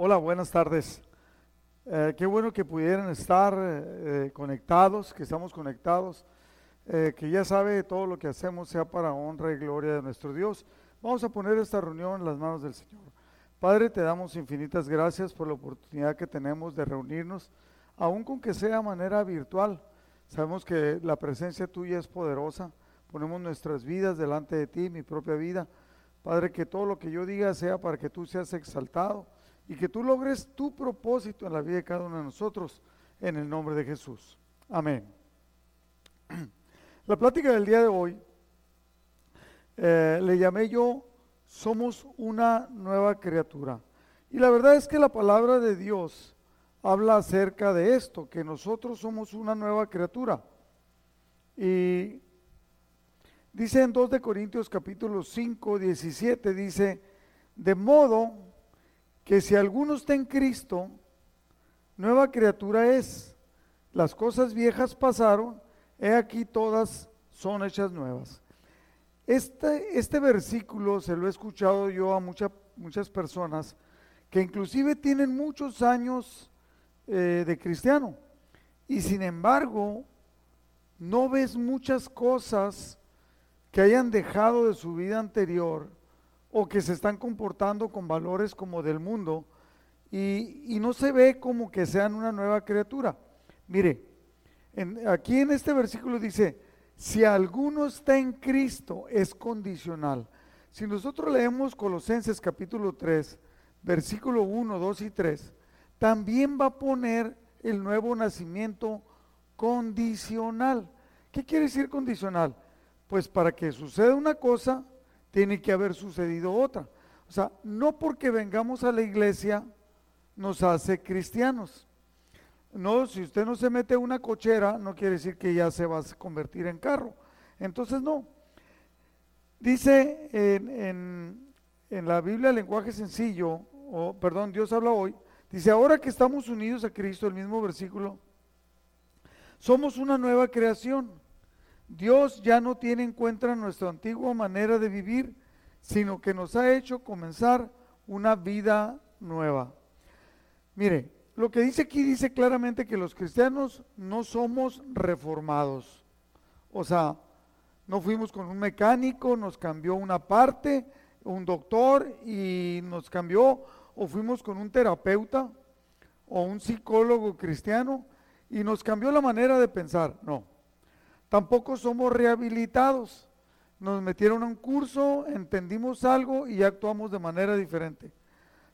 Hola, buenas tardes. Eh, qué bueno que pudieran estar eh, eh, conectados, que estamos conectados, que ya sabe todo lo que hacemos sea para honra y gloria de nuestro Dios. Vamos a poner esta reunión en las manos del Señor. Padre, te damos infinitas gracias por la oportunidad que tenemos de reunirnos, aun con que sea de manera virtual. Sabemos que la presencia tuya es poderosa. Ponemos nuestras vidas delante de ti, mi propia vida. Padre, que todo lo que yo diga sea para que tú seas exaltado y que tú logres tu propósito en la vida de cada uno de nosotros, en el nombre de Jesús. Amén. La plática del día de hoy eh, le llamé yo Somos una nueva criatura. Y la verdad es que la palabra de Dios habla acerca de esto, que nosotros somos una nueva criatura. Y dice en 2 de Corintios capítulo 5, 17, dice, de modo que si alguno está en Cristo, nueva criatura es. Las cosas viejas pasaron, he aquí todas son hechas nuevas. Este, este versículo se lo he escuchado yo a mucha- muchas personas que inclusive tienen muchos años eh, de cristiano y sin embargo no ves muchas cosas que hayan dejado de su vida anterior o que se están comportando con valores como del mundo y, y no se ve como que sean una nueva criatura. Mire, en- aquí en este versículo dice, si alguno está en Cristo es condicional. Si nosotros leemos Colosenses capítulo 3, versículo 1, 2 y 3, también va a poner el nuevo nacimiento condicional. ¿Qué quiere decir condicional? Pues para que suceda una cosa, tiene que haber sucedido otra. O sea, no porque vengamos a la iglesia nos hace cristianos. No, si usted no se mete una cochera, no quiere decir que ya se va a convertir en carro. Entonces, no. Dice en, en- en la Biblia, lenguaje sencillo, o perdón, Dios habla hoy, dice, ahora que estamos unidos a Cristo, el mismo versículo, somos una nueva creación. Dios ya no tiene en cuenta nuestra antigua manera de vivir, sino que nos ha hecho comenzar una vida nueva. Mire, lo que dice aquí dice claramente que los cristianos no somos reformados. O sea, no fuimos con un mecánico, nos cambió una parte, un doctor y nos cambió, o fuimos con un terapeuta o un psicólogo cristiano y nos cambió la manera de pensar. No, tampoco somos rehabilitados. Nos metieron a un curso, entendimos algo y actuamos de manera diferente.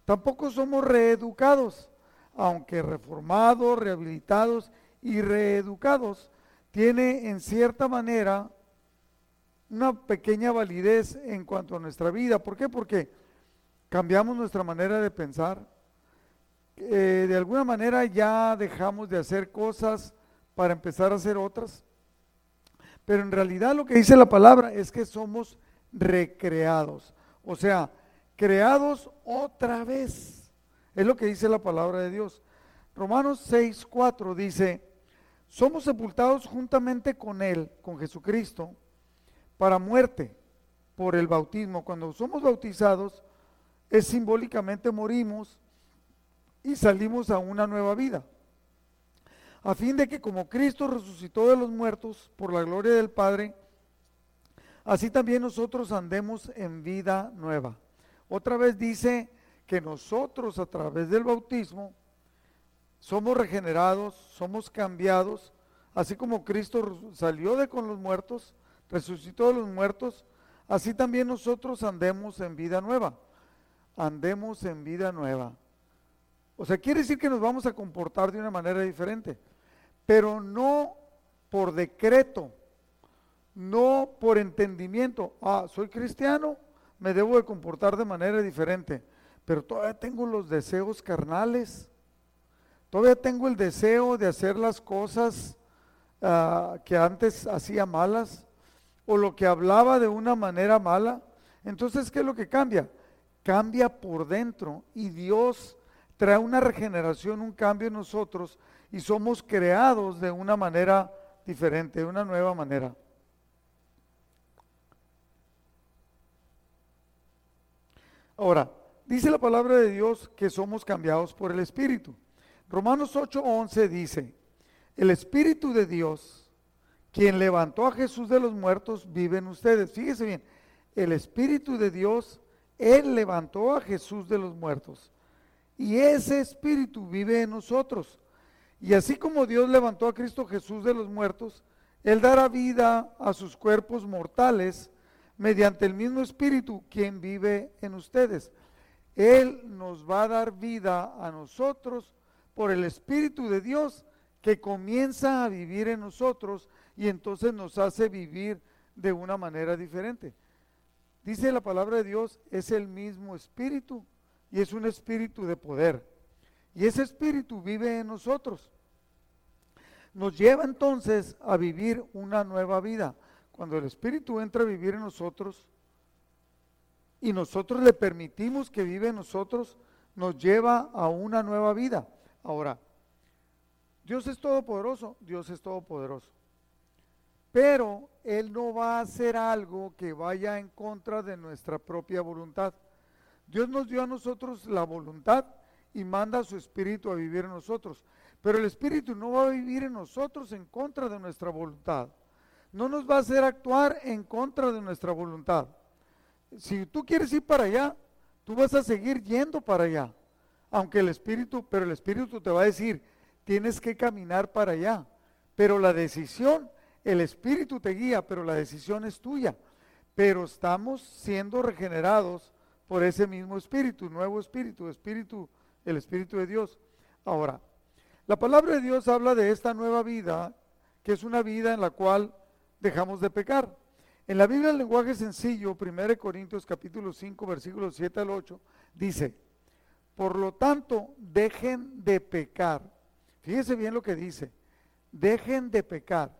Tampoco somos reeducados, aunque reformados, rehabilitados y reeducados, tiene en cierta manera una pequeña validez en cuanto a nuestra vida. ¿Por qué? Porque cambiamos nuestra manera de pensar. Eh, de alguna manera ya dejamos de hacer cosas para empezar a hacer otras. Pero en realidad lo que dice la palabra es que somos recreados. O sea, creados otra vez. Es lo que dice la palabra de Dios. Romanos 6, 4 dice, somos sepultados juntamente con Él, con Jesucristo, para muerte por el bautismo. Cuando somos bautizados, es simbólicamente morimos y salimos a una nueva vida. A fin de que como Cristo resucitó de los muertos por la gloria del Padre, así también nosotros andemos en vida nueva. Otra vez dice que nosotros a través del bautismo somos regenerados, somos cambiados, así como Cristo salió de con los muertos, resucitó de los muertos, así también nosotros andemos en vida nueva. Andemos en vida nueva. O sea, quiere decir que nos vamos a comportar de una manera diferente, pero no por decreto, no por entendimiento. Ah, soy cristiano, me debo de comportar de manera diferente, pero todavía tengo los deseos carnales, todavía tengo el deseo de hacer las cosas ah, que antes hacía malas, o lo que hablaba de una manera mala. Entonces, ¿qué es lo que cambia? Cambia por dentro y Dios trae una regeneración, un cambio en nosotros y somos creados de una manera diferente, de una nueva manera. Ahora, dice la palabra de Dios que somos cambiados por el Espíritu. Romanos 8:11 dice, el Espíritu de Dios, quien levantó a Jesús de los muertos, vive en ustedes. Fíjese bien, el Espíritu de Dios, Él levantó a Jesús de los muertos. Y ese Espíritu vive en nosotros. Y así como Dios levantó a Cristo Jesús de los muertos, Él dará vida a sus cuerpos mortales mediante el mismo Espíritu quien vive en ustedes. Él nos va a dar vida a nosotros por el Espíritu de Dios que comienza a vivir en nosotros y entonces nos hace vivir de una manera diferente. Dice la palabra de Dios, es el mismo Espíritu y es un Espíritu de poder. Y ese Espíritu vive en nosotros. Nos lleva entonces a vivir una nueva vida. Cuando el Espíritu entra a vivir en nosotros y nosotros le permitimos que vive en nosotros, nos lleva a una nueva vida. Ahora, Dios es todopoderoso, Dios es todopoderoso. Pero Él no va a hacer algo que vaya en contra de nuestra propia voluntad. Dios nos dio a nosotros la voluntad y manda a su Espíritu a vivir en nosotros. Pero el Espíritu no va a vivir en nosotros en contra de nuestra voluntad no nos va a hacer actuar en contra de nuestra voluntad. Si tú quieres ir para allá, tú vas a seguir yendo para allá. Aunque el Espíritu, pero el Espíritu te va a decir, tienes que caminar para allá. Pero la decisión, el Espíritu te guía, pero la decisión es tuya. Pero estamos siendo regenerados por ese mismo Espíritu, nuevo Espíritu, Espíritu, el Espíritu de Dios. Ahora, la palabra de Dios habla de esta nueva vida, que es una vida en la cual dejamos de pecar. En la Biblia, el lenguaje sencillo, 1 Corintios capítulo 5, versículos 7 al 8, dice, por lo tanto, dejen de pecar. Fíjese bien lo que dice, dejen de pecar.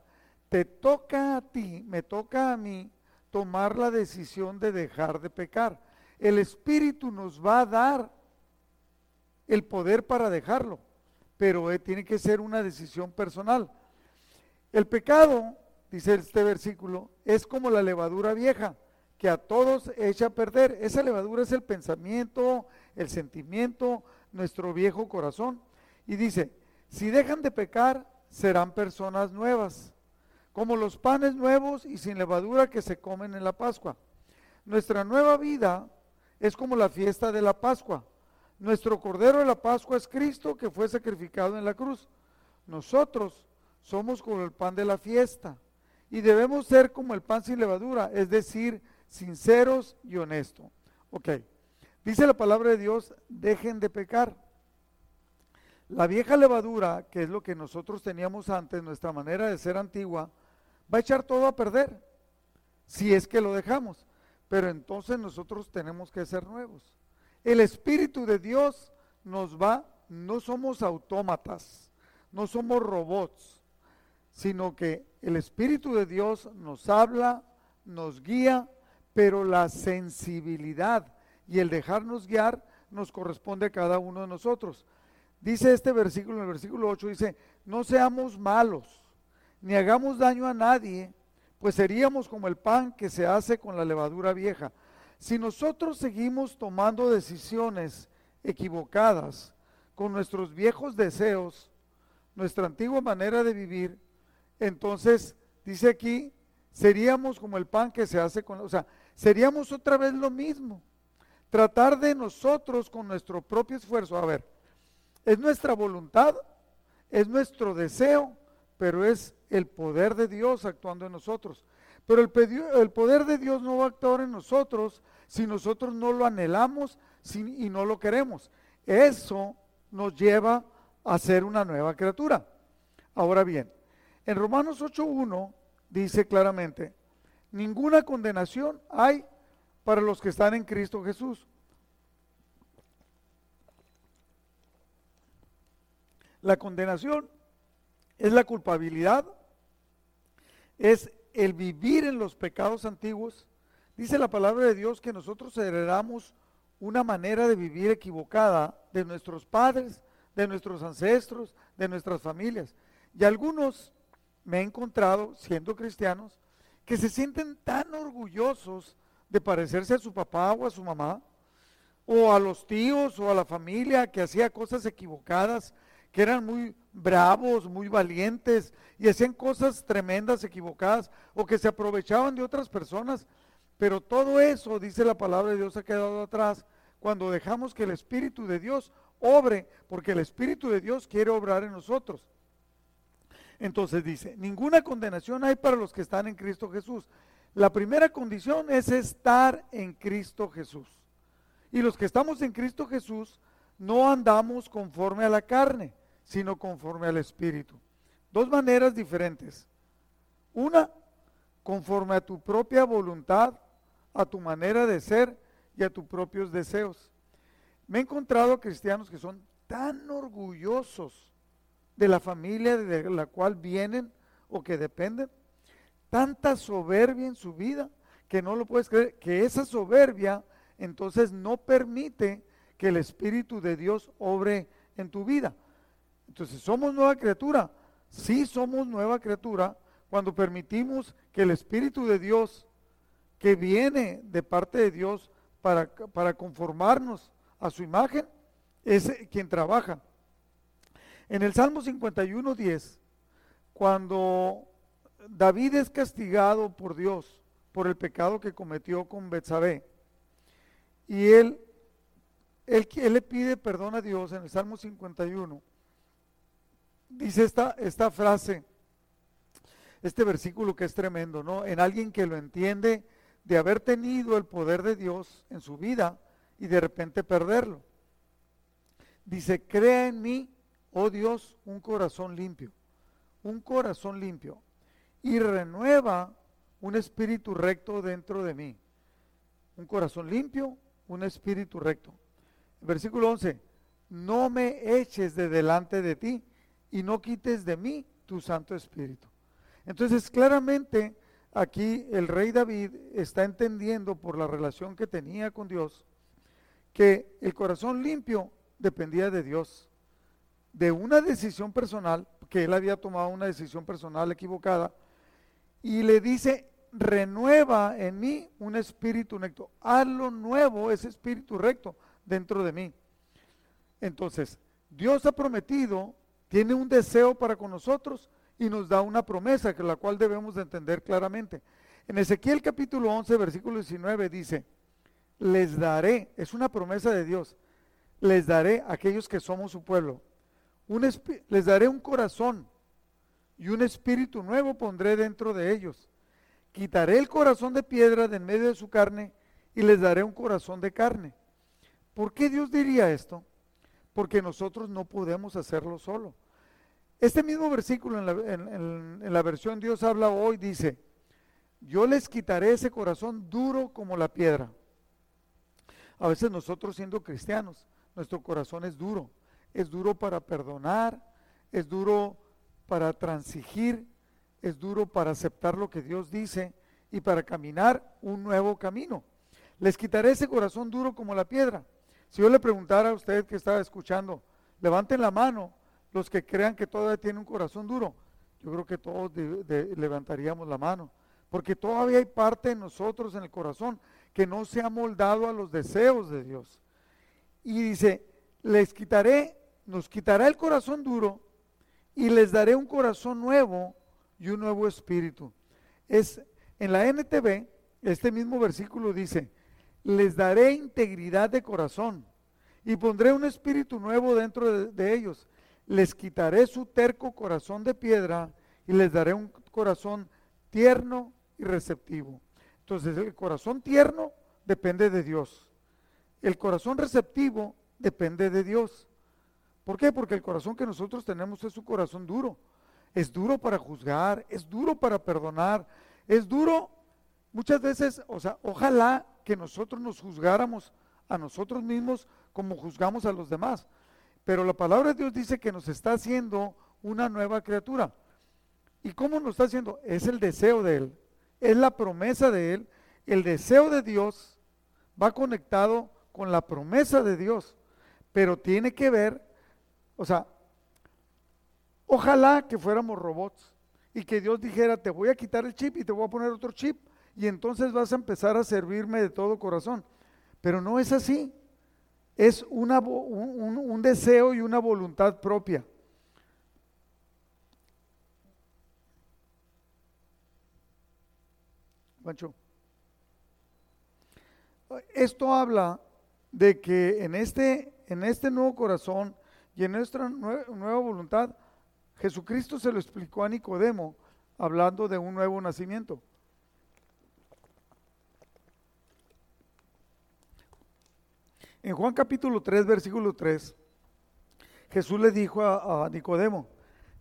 Te toca a ti, me toca a mí tomar la decisión de dejar de pecar. El Espíritu nos va a dar el poder para dejarlo, pero eh, tiene que ser una decisión personal. El pecado dice este versículo, es como la levadura vieja, que a todos echa a perder. Esa levadura es el pensamiento, el sentimiento, nuestro viejo corazón. Y dice, si dejan de pecar, serán personas nuevas, como los panes nuevos y sin levadura que se comen en la Pascua. Nuestra nueva vida es como la fiesta de la Pascua. Nuestro Cordero de la Pascua es Cristo que fue sacrificado en la cruz. Nosotros somos como el pan de la fiesta y debemos ser como el pan sin levadura, es decir, sinceros y honestos. Ok, dice la palabra de Dios, dejen de pecar. La vieja levadura, que es lo que nosotros teníamos antes, nuestra manera de ser antigua, va a echar todo a perder, si es que lo dejamos. Pero entonces nosotros tenemos que ser nuevos. El Espíritu de Dios nos va, no somos autómatas, no somos robots, sino que el Espíritu de Dios nos habla, nos guía, pero la sensibilidad y el dejarnos guiar nos corresponde a cada uno de nosotros. Dice este versículo, en el versículo 8, dice, no seamos malos, ni hagamos daño a nadie, pues seríamos como el pan que se hace con la levadura vieja. Si nosotros seguimos tomando decisiones equivocadas con nuestros viejos deseos, nuestra antigua manera de vivir, entonces dice aquí, seríamos como el pan que se hace con, o sea, seríamos otra vez lo mismo. Tratar de nosotros con nuestro propio esfuerzo, a ver, es nuestra voluntad, es nuestro deseo, pero es el poder de Dios actuando en nosotros. Pero el, poder de Dios no va a actuar en nosotros si nosotros no lo anhelamos y no lo queremos. Eso nos lleva a ser una nueva criatura. Ahora bien, en Romanos 8.1 dice claramente, ninguna condenación hay para los que están en Cristo Jesús. La condenación es la culpabilidad, es el vivir en los pecados antiguos. Dice la palabra de Dios que nosotros heredamos una manera de vivir equivocada de nuestros padres, de nuestros ancestros, de nuestras familias. Y algunos me he encontrado, siendo cristianos, que se sienten tan orgullosos de parecerse a su papá o a su mamá, o a los tíos o a la familia que hacía cosas equivocadas, que eran muy bravos, muy valientes y hacían cosas tremendas, equivocadas, o que se aprovechaban de otras personas. Pero todo eso, dice la palabra de Dios, ha quedado atrás cuando dejamos que el Espíritu de Dios obre, porque el Espíritu de Dios quiere obrar en nosotros. Entonces dice, ninguna condenación hay para los que están en Cristo Jesús. La primera condición es estar en Cristo Jesús. Y los que estamos en Cristo Jesús no andamos conforme a la carne, sino conforme al Espíritu. Dos maneras diferentes. Una, conforme a tu propia voluntad, a tu manera de ser y a tus propios deseos. Me he encontrado cristianos que son tan orgullosos de la familia de la cual vienen o que dependen, tanta soberbia en su vida que no lo puedes creer, que esa soberbia entonces no permite que el Espíritu de Dios obre en tu vida. Entonces, ¿somos nueva criatura? Sí somos nueva criatura cuando permitimos que el Espíritu de Dios, que viene de parte de Dios para, para conformarnos a su imagen, es quien trabaja. En el Salmo 51, 10, cuando David es castigado por Dios por el pecado que cometió con Betsabé, y él, él, él, le pide perdón a Dios en el Salmo 51, dice esta, esta frase, este versículo que es tremendo, ¿no? En alguien que lo entiende de haber tenido el poder de Dios en su vida y de repente perderlo. Dice, crea en mí, oh Dios, un corazón limpio, un corazón limpio, y renueva un espíritu recto dentro de mí. Un corazón limpio, un espíritu recto. Versículo 11, no me eches de delante de ti y no quites de mí tu Santo Espíritu. Entonces, claramente aquí el rey David está entendiendo por la relación que tenía con Dios que el corazón limpio dependía de Dios, de una decisión personal, que él había tomado una decisión personal equivocada, y le dice, renueva en mí un espíritu recto, hazlo nuevo ese espíritu recto dentro de mí. Entonces, Dios ha prometido tiene un deseo para con nosotros y nos da una promesa, que la cual debemos de entender claramente. En Ezequiel capítulo 11, versículo 19 dice, les daré, es una promesa de Dios, les daré a aquellos que somos su pueblo, un les daré un corazón y un espíritu nuevo pondré dentro de ellos. Quitaré el corazón de piedra de en medio de su carne y les daré un corazón de carne. ¿Por qué Dios diría esto? Porque nosotros no podemos hacerlo solo. Este mismo versículo en la, versión Dios habla hoy dice, yo les quitaré ese corazón duro como la piedra. A veces nosotros siendo cristianos, nuestro corazón es duro. Es duro para perdonar, es duro para transigir, es duro para aceptar lo que Dios dice y para caminar un nuevo camino. Les quitaré ese corazón duro como la piedra. Si yo le preguntara a usted que estaba escuchando, levanten la mano los que crean que todavía tiene un corazón duro, yo creo que todos levantaríamos la mano, porque todavía hay parte de nosotros en el corazón que no se ha moldado a los deseos de Dios. Y dice, les quitaré, nos quitará el corazón duro y les daré un corazón nuevo y un nuevo espíritu. Es en la NTV, este mismo versículo dice, les daré integridad de corazón y pondré un espíritu nuevo dentro de ellos les quitaré su terco corazón de piedra y les daré un corazón tierno y receptivo. Entonces el corazón tierno depende de Dios. El corazón receptivo depende de Dios. ¿Por qué? Porque el corazón que nosotros tenemos es un corazón duro. Es duro para juzgar, es duro para perdonar, es duro muchas veces, o sea, ojalá que nosotros nos juzgáramos a nosotros mismos como juzgamos a los demás. Pero la palabra de Dios dice que nos está haciendo una nueva criatura. ¿Y cómo nos está haciendo? Es el deseo de Él, es la promesa de Él. El deseo de Dios va conectado con la promesa de Dios, pero tiene que ver, o sea, ojalá que fuéramos robots y que Dios dijera, te voy a quitar el chip y te voy a poner otro chip y entonces vas a empezar a servirme de todo corazón. Pero no es así. Es una, un, un deseo y una voluntad propia. Pancho. Esto habla de que en este, en este nuevo corazón y en nuestra nueva voluntad, Jesucristo se lo explicó a Nicodemo hablando de un nuevo nacimiento. En Juan capítulo 3, versículo 3, Jesús le dijo a, Nicodemo,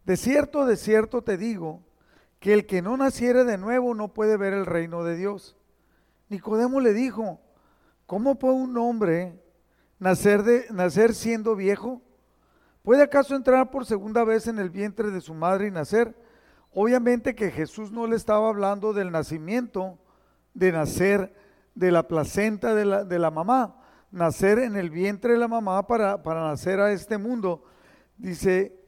de cierto, de cierto te digo, que el que no naciere de nuevo no puede ver el reino de Dios. Nicodemo le dijo, ¿cómo puede un hombre nacer, de, nacer siendo viejo? ¿Puede acaso entrar por segunda vez en el vientre de su madre y nacer? Obviamente que Jesús no le estaba hablando del nacimiento, de nacer de la placenta de la, de la mamá, nacer en el vientre de la mamá para, para nacer a este mundo. Dice,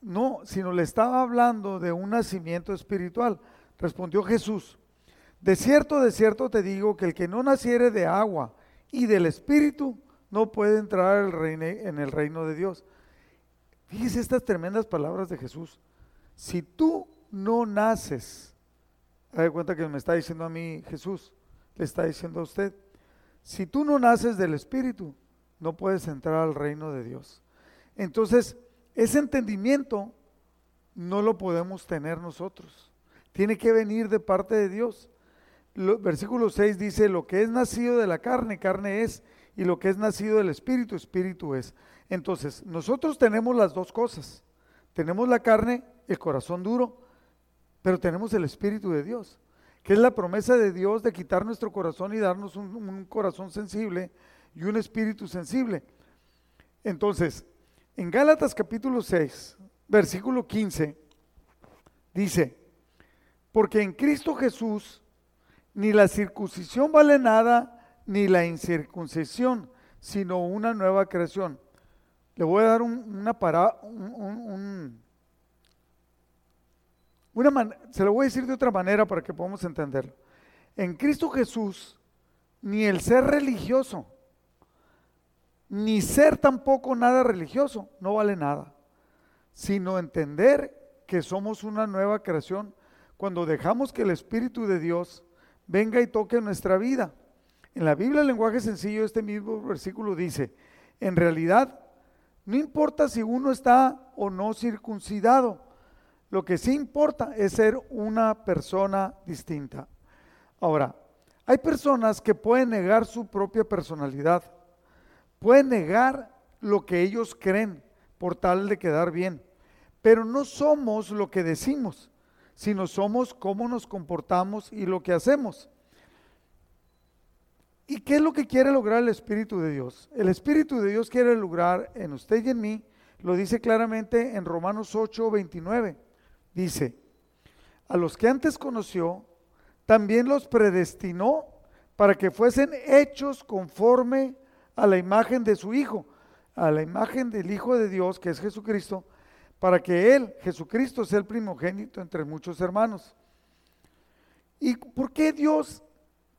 no, sino le estaba hablando de un nacimiento espiritual. Respondió Jesús, de cierto, de cierto te digo que el que no naciere de agua y del espíritu no puede entrar en el reino de Dios. Fíjese estas tremendas palabras de Jesús. Si tú no naces, de cuenta que me está diciendo a mí Jesús, le está diciendo a usted, si tú no naces del espíritu, no puedes entrar al reino de Dios. Entonces, ese entendimiento no lo podemos tener nosotros. Tiene que venir de parte de Dios. versículo 6 dice, lo que es nacido de la carne, carne es, y lo que es nacido del espíritu, espíritu es. Entonces, nosotros tenemos las dos cosas. Tenemos la carne, el corazón duro, pero tenemos el espíritu de Dios, que es la promesa de Dios de quitar nuestro corazón y darnos un, un corazón sensible y un espíritu sensible. Entonces, en Gálatas capítulo 6, versículo 15, dice, porque en Cristo Jesús ni la circuncisión vale nada, ni la incircuncisión, sino una nueva creación. Le voy a dar una para, un, una se lo voy a decir de otra manera para que podamos entenderlo. En Cristo Jesús, ni el ser religioso, ni ser tampoco nada religioso, no vale nada, sino entender que somos una nueva creación cuando dejamos que el Espíritu de Dios venga y toque nuestra vida. En la Biblia, el lenguaje sencillo, este mismo versículo dice, en realidad, no importa si uno está o no circuncidado, lo que sí importa es ser una persona distinta. Ahora, hay personas que pueden negar su propia personalidad Pueden negar lo que ellos creen por tal de quedar bien, pero no somos lo que decimos, sino somos cómo nos comportamos y lo que hacemos. ¿Y qué es lo que quiere lograr el Espíritu de Dios? El Espíritu de Dios quiere lograr en usted y en mí, lo dice claramente en Romanos 8, 29. Dice, a los que antes conoció, también los predestinó para que fuesen hechos conforme a la imagen de su Hijo, a la imagen del Hijo de Dios, que es Jesucristo, para que Él, Jesucristo, sea el primogénito entre muchos hermanos. ¿Y por qué Dios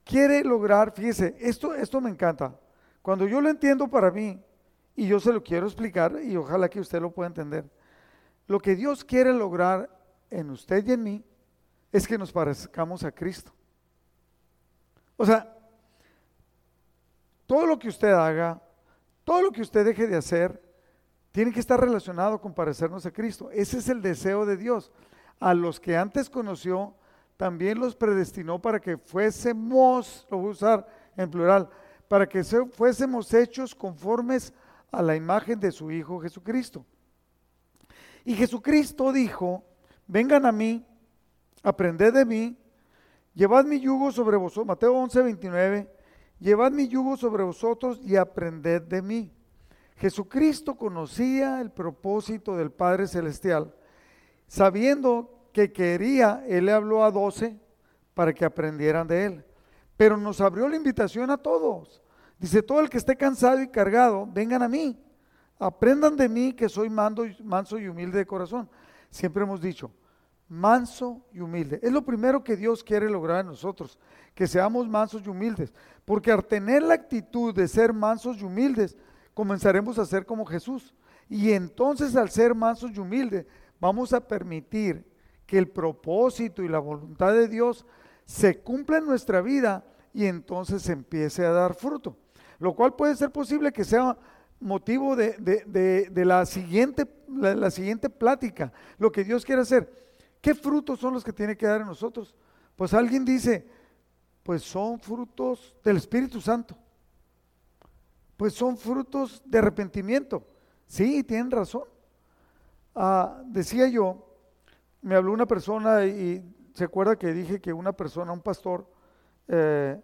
quiere lograr? Fíjese, esto, esto me encanta. Cuando yo lo entiendo para mí, y yo se lo quiero explicar, y ojalá que usted lo pueda entender, lo que Dios quiere lograr en usted y en mí es que nos parezcamos a Cristo. O sea, todo lo que usted haga, todo lo que usted deje de hacer, tiene que estar relacionado con parecernos a Cristo. Ese es el deseo de Dios. A los que antes conoció, también los predestinó para que fuésemos, lo voy a usar en plural, para que fuésemos hechos conformes a la imagen de su Hijo Jesucristo. Y Jesucristo dijo, vengan a mí, aprended de mí, llevad mi yugo sobre vosotros, Mateo 11, 29, Llevad mi yugo sobre vosotros y aprended de mí. Jesucristo conocía el propósito del Padre Celestial. Sabiendo que quería, Él le habló a doce para que aprendieran de Él. Pero nos abrió la invitación a todos. Dice, todo el que esté cansado y cargado, vengan a mí. Aprendan de mí que soy manso y humilde de corazón. Siempre hemos dicho, manso y humilde. Es lo primero que Dios quiere lograr en nosotros, que seamos mansos y humildes. Porque al tener la actitud de ser mansos y humildes, comenzaremos a ser como Jesús. Y entonces al ser mansos y humildes, vamos a permitir que el propósito y la voluntad de Dios se cumpla en nuestra vida y entonces empiece a dar fruto. Lo cual puede ser posible que sea motivo de, la, siguiente, la siguiente plática, lo que Dios quiere hacer. ¿Qué frutos son los que tiene que dar en nosotros? Pues alguien dice, pues son frutos del Espíritu Santo. Pues son frutos de arrepentimiento. Sí, tienen razón. Ah, decía yo, me habló una persona y se acuerda que dije que una persona, un pastor, eh,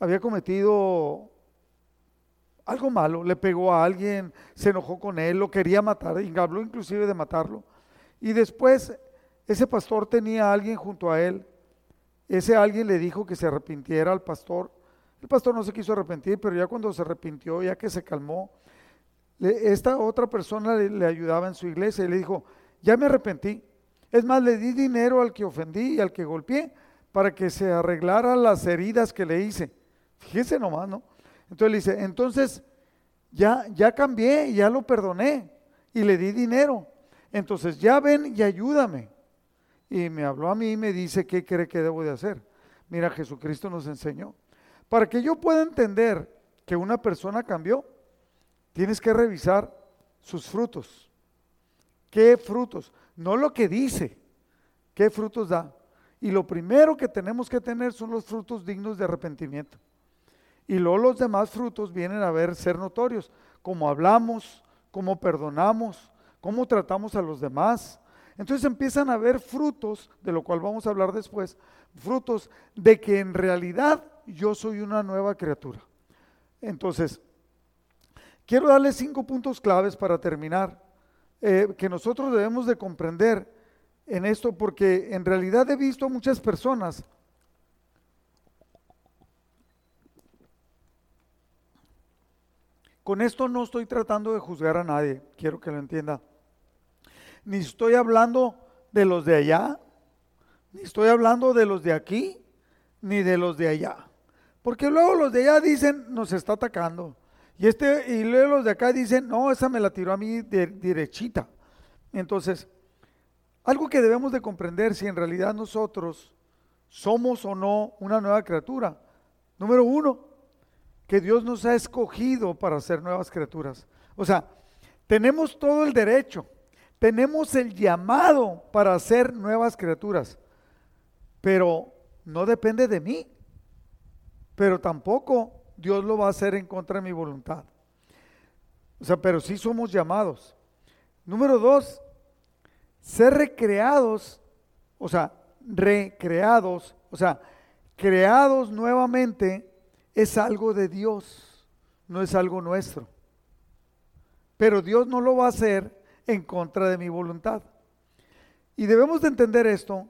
había cometido algo malo, le pegó a alguien, se enojó con él, lo quería matar, y habló inclusive de matarlo. Y después ese pastor tenía a alguien junto a él. Ese alguien le dijo que se arrepintiera al pastor. El pastor no se quiso arrepentir, pero ya cuando se arrepintió, ya que se calmó, esta otra persona le, ayudaba en su iglesia y le dijo, ya me arrepentí. Es más, le di dinero al que ofendí y al que golpeé para que se arreglaran las heridas que le hice. Fíjese nomás, ¿no? Entonces le dice, entonces ya, ya cambié, ya lo perdoné y le di dinero. Entonces ya ven y ayúdame. Y me habló a mí y me dice, ¿qué cree que debo de hacer? Mira, Jesucristo nos enseñó. Para que yo pueda entender que una persona cambió, tienes que revisar sus frutos. ¿Qué frutos? No lo que dice, qué frutos da. Y lo primero que tenemos que tener son los frutos dignos de arrepentimiento. Y luego los demás frutos vienen a ver ser notorios, como hablamos, como perdonamos, cómo tratamos a los demás. Entonces empiezan a ver frutos, de lo cual vamos a hablar después, frutos de que en realidad yo soy una nueva criatura. Entonces, Quiero darle cinco puntos claves para terminar, eh, que nosotros debemos de comprender en esto, porque en realidad he visto a muchas personas Con esto no estoy tratando de juzgar a nadie, quiero que lo entienda. Ni estoy hablando de los de allá, ni estoy hablando de los de aquí, ni de los de allá. Porque luego los de allá dicen, nos está atacando. Y, este, y luego los de acá dicen, no, esa me la tiró a mí de, derechita. Entonces, algo que debemos de comprender si en realidad nosotros somos o no una nueva criatura. Número uno, que Dios nos ha escogido para ser nuevas criaturas. O sea, tenemos todo el derecho, tenemos el llamado para ser nuevas criaturas, pero no depende de mí, pero tampoco Dios lo va a hacer en contra de mi voluntad. O sea, pero sí somos llamados. Número dos, ser recreados, o sea, recreados, o sea, creados nuevamente es algo de Dios, no es algo nuestro. Pero Dios no lo va a hacer en contra de mi voluntad. Y debemos de entender esto,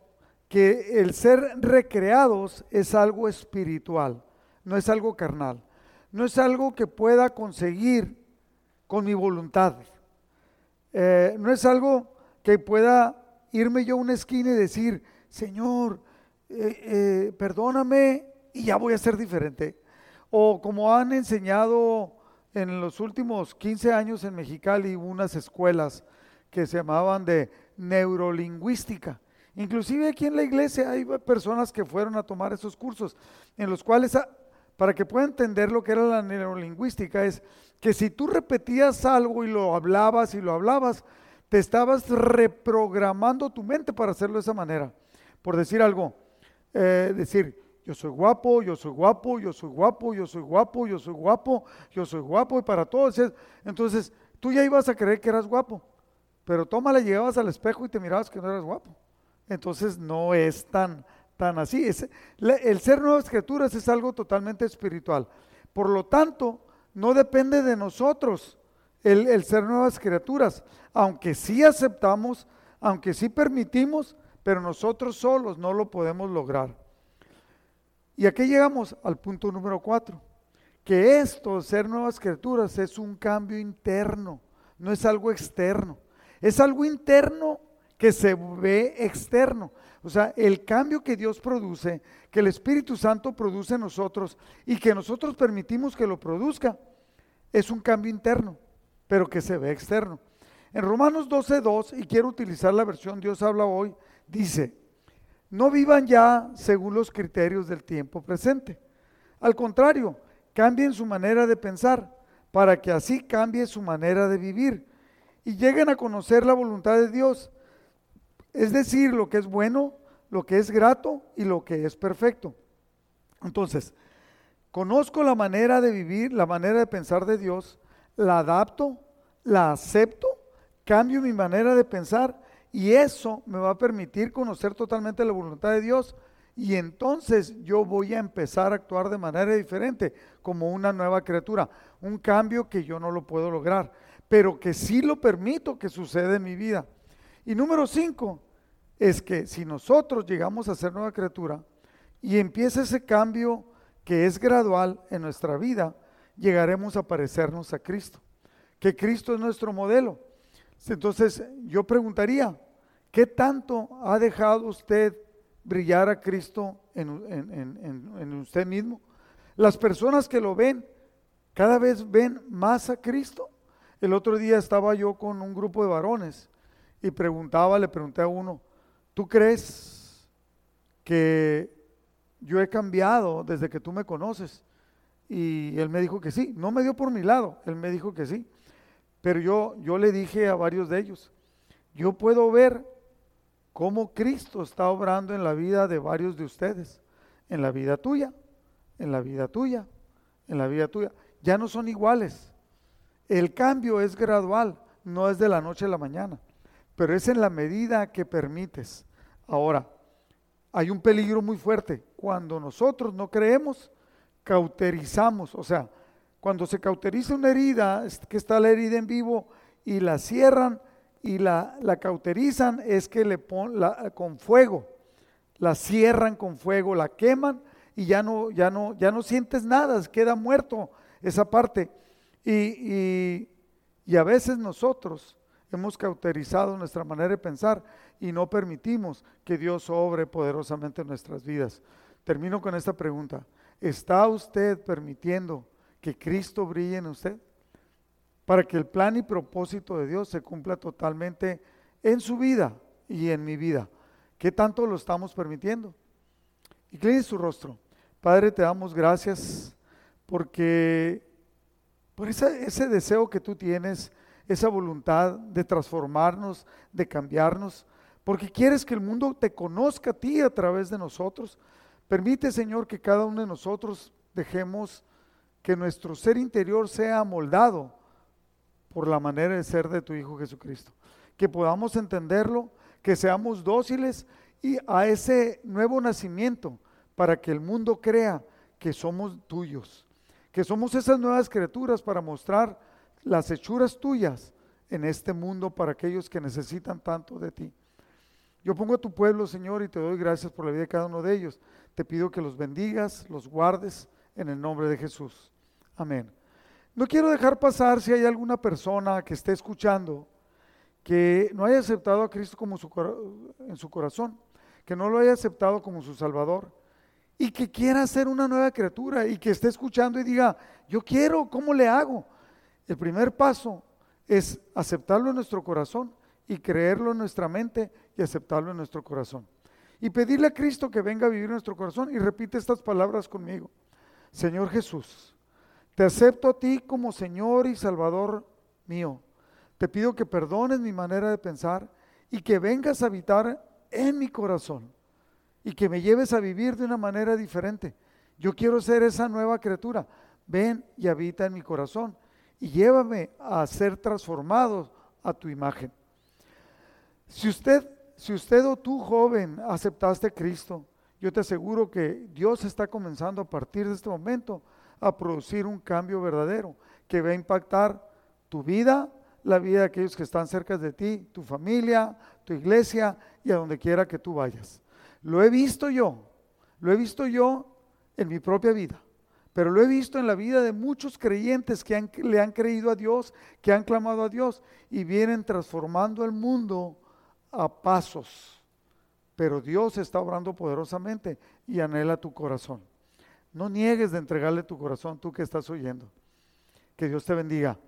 que el ser recreados es algo espiritual no es algo carnal, no es algo que pueda conseguir con mi voluntad, eh, no es algo que pueda irme yo a una esquina y decir, Señor, eh, eh, perdóname y ya voy a ser diferente. O como han enseñado en los últimos 15 años en Mexicali unas escuelas que se llamaban de neurolingüística. Inclusive aquí en la iglesia hay personas que fueron a tomar esos cursos en los cuales para que pueda entender lo que era la neurolingüística, es que si tú repetías algo y lo hablabas y lo hablabas, te estabas reprogramando tu mente para hacerlo de esa manera. Por decir algo, eh, decir, yo soy guapo, yo soy guapo, yo soy guapo, yo soy guapo, yo soy guapo, yo soy guapo, y para todos. Entonces, tú ya ibas a creer que eras guapo, pero tómala, llegabas al espejo y te mirabas que no eras guapo. Entonces, no es tan, tan así. El ser nuevas criaturas es algo totalmente espiritual. Por lo tanto, no depende de nosotros el, el ser nuevas criaturas, aunque sí aceptamos, aunque sí permitimos, pero nosotros solos no lo podemos lograr. Y aquí llegamos al punto número cuatro, que esto, ser nuevas criaturas, es un cambio interno, no es algo externo. Es algo interno que se ve externo. O sea, el cambio que Dios produce, que el Espíritu Santo produce en nosotros y que nosotros permitimos que lo produzca, es un cambio interno, pero que se ve externo. En Romanos 12.2, y quiero utilizar la versión Dios habla hoy, dice, no vivan ya según los criterios del tiempo presente. Al contrario, cambien su manera de pensar para que así cambie su manera de vivir y lleguen a conocer la voluntad de Dios, es decir, lo que es bueno, lo que es grato y lo que es perfecto. Entonces, conozco la manera de vivir, la manera de pensar de Dios, la adapto, la acepto, cambio mi manera de pensar y eso me va a permitir conocer totalmente la voluntad de Dios y entonces yo voy a empezar a actuar de manera diferente, como una nueva criatura, un cambio que yo no lo puedo lograr, pero que sí lo permito que suceda en mi vida. Y número cinco es que si nosotros llegamos a ser nueva criatura y empieza ese cambio que es gradual en nuestra vida, llegaremos a parecernos a Cristo, que Cristo es nuestro modelo. Entonces yo preguntaría, ¿qué tanto ha dejado usted brillar a Cristo en, usted mismo. Las personas que lo ven, cada vez ven más a Cristo. El otro día estaba yo con un grupo de varones y preguntaba, le pregunté a uno, ¿tú crees que yo he cambiado desde que tú me conoces? Y él me dijo que sí, no me dio por mi lado, él me dijo que sí. Pero yo, yo le dije a varios de ellos, yo puedo ver cómo Cristo está obrando en la vida de varios de ustedes, en la vida tuya, en la vida tuya, en la vida tuya. Ya no son iguales. El cambio es gradual, no es de la noche a la mañana, pero es en la medida que permites. Ahora, hay un peligro muy fuerte. Cuando nosotros no creemos, cauterizamos, o sea, cuando se cauteriza una herida, que está la herida en vivo y la cierran, y la, cauterizan es que le ponen con fuego, la cierran con fuego, la queman y ya no, ya no, ya no sientes nada, queda muerto esa parte. Y, y a veces nosotros hemos cauterizado nuestra manera de pensar y no permitimos que Dios obre poderosamente en nuestras vidas. Termino con esta pregunta. ¿Está usted permitiendo que Cristo brille en usted? para que el plan y propósito de Dios se cumpla totalmente en su vida y en mi vida. ¿Qué tanto lo estamos permitiendo? Incline su rostro. Padre, te damos gracias porque por ese, ese deseo que tú tienes, esa voluntad de transformarnos, de cambiarnos, porque quieres que el mundo te conozca a ti a través de nosotros. Permite, Señor, que cada uno de nosotros dejemos que nuestro ser interior sea moldado por la manera de ser de tu Hijo Jesucristo. Que podamos entenderlo, que seamos dóciles y a ese nuevo nacimiento para que el mundo crea que somos tuyos, que somos esas nuevas criaturas para mostrar las hechuras tuyas en este mundo para aquellos que necesitan tanto de ti. Yo pongo a tu pueblo, Señor, y te doy gracias por la vida de cada uno de ellos. Te pido que los bendigas, los guardes en el nombre de Jesús. Amén. No quiero dejar pasar si hay alguna persona que esté escuchando que no haya aceptado a Cristo como en su corazón, que no lo haya aceptado como su Salvador y que quiera ser una nueva criatura y que esté escuchando y diga, yo quiero, ¿cómo le hago? El primer paso es aceptarlo en nuestro corazón y creerlo en nuestra mente y aceptarlo en nuestro corazón. Y pedirle a Cristo que venga a vivir en nuestro corazón y repite estas palabras conmigo. Señor Jesús, te acepto a ti como Señor y Salvador mío. Te pido que perdones mi manera de pensar y que vengas a habitar en mi corazón y que me lleves a vivir de una manera diferente. Yo quiero ser esa nueva criatura. Ven y habita en mi corazón y llévame a ser transformado a tu imagen. Si usted, si usted o tú joven aceptaste a Cristo, yo te aseguro que Dios está comenzando a partir de este momento a producir un cambio verdadero que va a impactar tu vida, la vida de aquellos que están cerca de ti, tu familia, tu iglesia y a donde quiera que tú vayas. Lo he visto yo, lo he visto yo en mi propia vida, pero lo he visto en la vida de muchos creyentes que le han creído a Dios, que han clamado a Dios y vienen transformando el mundo a pasos. Pero Dios está obrando poderosamente y anhela tu corazón. No niegues de entregarle tu corazón, tú que estás oyendo. Que Dios te bendiga.